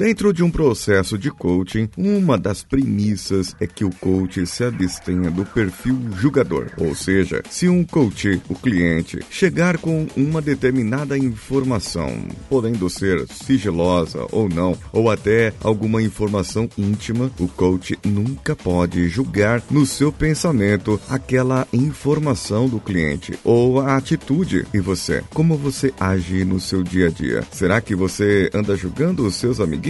Dentro de um processo de coaching, uma das premissas é que o coach se abstenha do perfil julgador. Ou seja, se um coach, o cliente, chegar com uma determinada informação, podendo ser sigilosa ou não, ou até alguma informação íntima, o coach nunca pode julgar no seu pensamento aquela informação do cliente ou a atitude. E você, como você age no seu dia a dia? Será que você anda julgando os seus amiguinhos?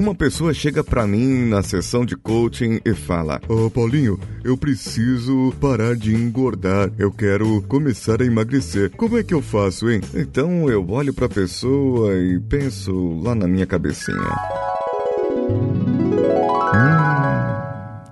Uma pessoa chega pra mim na sessão de coaching e fala: Ô oh, Paulinho, eu preciso parar de engordar. Eu quero começar a emagrecer. Como é que eu faço, hein? Então eu olho pra pessoa e penso lá na minha cabecinha.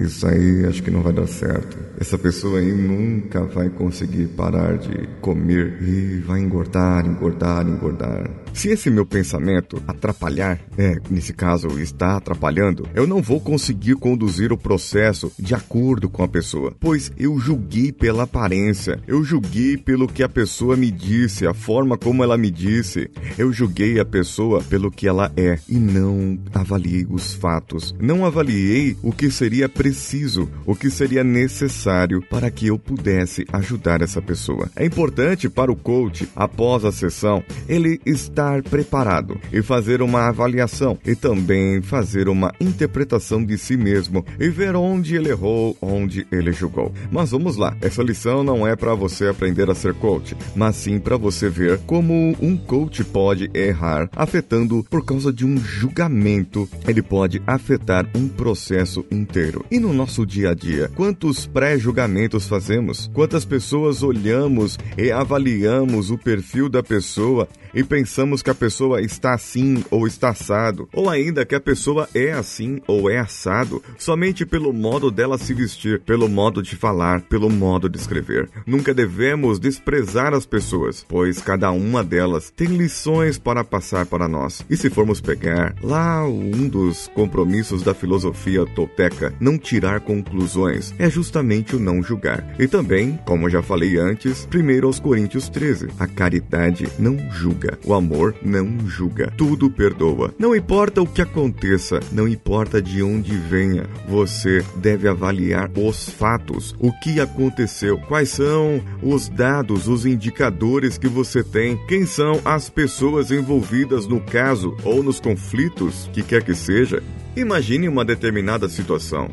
Isso aí acho que não vai dar certo. Essa pessoa aí nunca vai conseguir parar de comer e vai engordar, engordar, engordar. Se esse meu pensamento atrapalhar, é, nesse caso está atrapalhando, eu não vou conseguir conduzir o processo de acordo com a pessoa, pois eu julguei pela aparência, eu julguei pelo que a pessoa me disse, a forma como ela me disse, eu julguei a pessoa pelo que ela é e não avaliei os fatos, não avaliei o que seria preciso, o que seria necessário para que eu pudesse ajudar essa pessoa. É importante para o coach, após a sessão, ele estar preparado e fazer uma avaliação e também fazer uma interpretação de si mesmo e ver onde ele errou, onde ele julgou. Mas vamos lá, essa lição não é para você aprender a ser coach, mas sim para você ver como um coach pode errar, afetando por causa de um julgamento. Ele pode afetar um processo inteiro. E no nosso dia a dia, quantos pré-julgamentos fazemos? Quantas pessoas olhamos e avaliamos o perfil da pessoa e pensamos que a pessoa está assim ou está assado, ou ainda que a pessoa é assim ou é assado, somente pelo modo dela se vestir, pelo modo de falar, pelo modo de escrever. Nunca devemos desprezar as pessoas, pois cada uma delas tem lições para passar para nós. E se formos pegar lá um dos compromissos da filosofia tolteca, não tirar conclusões, é justamente o não julgar. E também, como já falei antes, primeiro aos Coríntios 13, a caridade não julga. O amor não julga. Tudo perdoa. Não importa o que aconteça, não importa de onde venha, você deve avaliar os fatos, o que aconteceu, quais são os dados, os indicadores que você tem, quem são as pessoas envolvidas no caso ou nos conflitos, que quer que seja. Imagine uma determinada situação.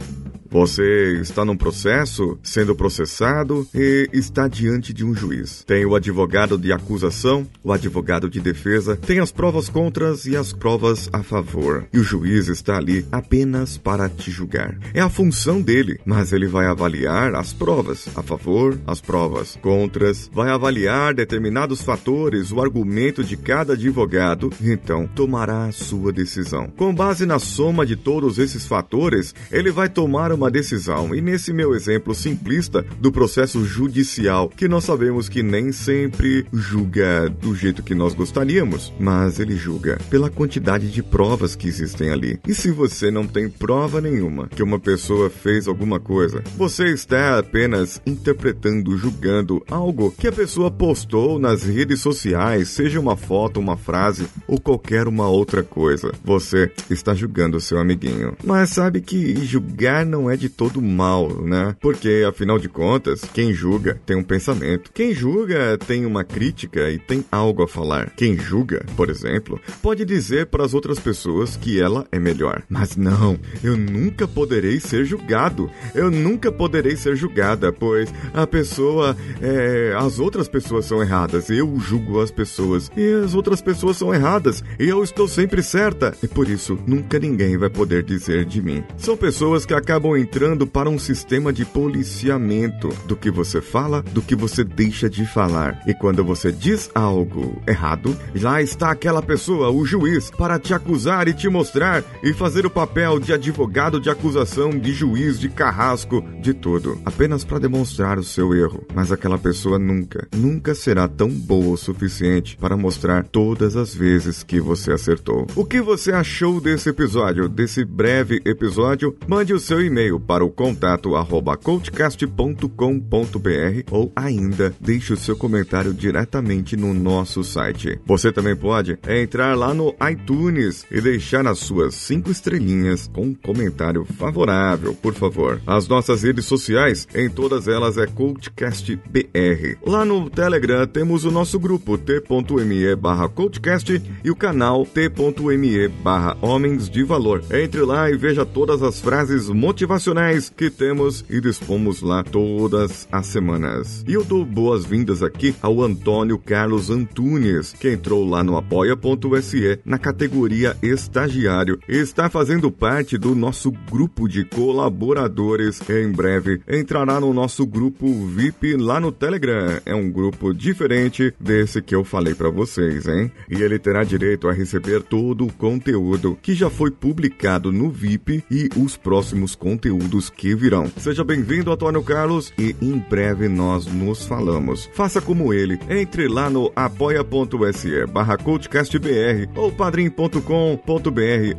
Você está num processo, sendo processado e está diante de um juiz. Tem o advogado de acusação, o advogado de defesa, tem as provas contras e as provas a favor. E o juiz está ali apenas para te julgar. É a função dele, mas ele vai avaliar as provas a favor, as provas contras, vai avaliar determinados fatores, o argumento de cada advogado então tomará a sua decisão. Com base na soma de todos esses fatores, ele vai tomar uma uma decisão. E nesse meu exemplo simplista do processo judicial, que nós sabemos que nem sempre julga do jeito que nós gostaríamos, mas ele julga pela quantidade de provas que existem ali. E se você não tem prova nenhuma que uma pessoa fez alguma coisa, você está apenas interpretando, julgando algo que a pessoa postou nas redes sociais, seja uma foto, uma frase ou qualquer uma outra coisa. Você está julgando seu amiguinho. Mas sabe que julgar não é é de todo mal, né? Porque, afinal de contas, quem julga tem um pensamento. Quem julga tem uma crítica e tem algo a falar. Quem julga, por exemplo, pode dizer para as outras pessoas que ela é melhor. Mas não, eu nunca poderei ser julgado. Eu nunca poderei ser julgada, pois a pessoa, é, as outras pessoas são erradas. Eu julgo as pessoas e as outras pessoas são erradas e eu estou sempre certa. E por isso, nunca ninguém vai poder dizer de mim. São pessoas que acabam entrando para um sistema de policiamento do que você fala, do que você deixa de falar. E quando você diz algo errado, lá está aquela pessoa, o juiz, para te acusar e te mostrar e fazer o papel de advogado de acusação, de juiz, de carrasco, de tudo, apenas para demonstrar o seu erro. Mas aquela pessoa nunca, nunca será tão boa o suficiente para mostrar todas as vezes que você acertou. O que você achou desse episódio, desse breve episódio? Mande o seu e-mail para o contato arroba coachcast.com.br ou ainda deixe o seu comentário diretamente no nosso site. Você também pode entrar lá no iTunes e deixar as suas cinco estrelinhas com um comentário favorável, por favor. As nossas redes sociais, em todas elas é CoachCastBR. Lá no Telegram temos o nosso grupo t.me barra CoachCast e o canal t.me barra Homens de Valor. Entre lá e veja todas as frases motivacionais que temos e dispomos lá todas as semanas. E eu dou boas-vindas aqui ao Antônio Carlos Antunes, que entrou lá no apoia.se na categoria estagiário está fazendo parte do nosso grupo de colaboradores. Em breve entrará no nosso grupo VIP lá no Telegram. É um grupo diferente desse que eu falei para vocês, hein? E ele terá direito a receber todo o conteúdo que já foi publicado no VIP e os próximos conteúdos que virão. Seja bem-vindo, Antônio Carlos, e em breve nós nos falamos. Faça como ele, entre lá no apoia.se barra coachcastbr ou padrim.com.br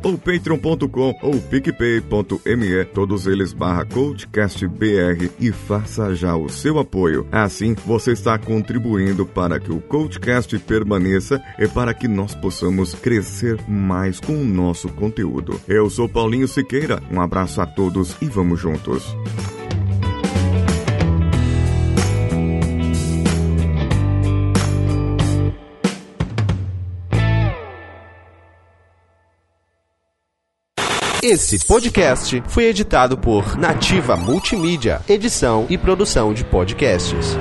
ou patreon.com ou picpay.me, todos eles barra coachcastbr e faça já o seu apoio. Assim, você está contribuindo para que o Coachcast permaneça e para que nós possamos crescer mais com o nosso conteúdo. Eu sou Paulinho Siqueira, um abraço a todos e vamos juntos. Esse podcast foi editado por Nativa Multimídia, edição e produção de podcasts.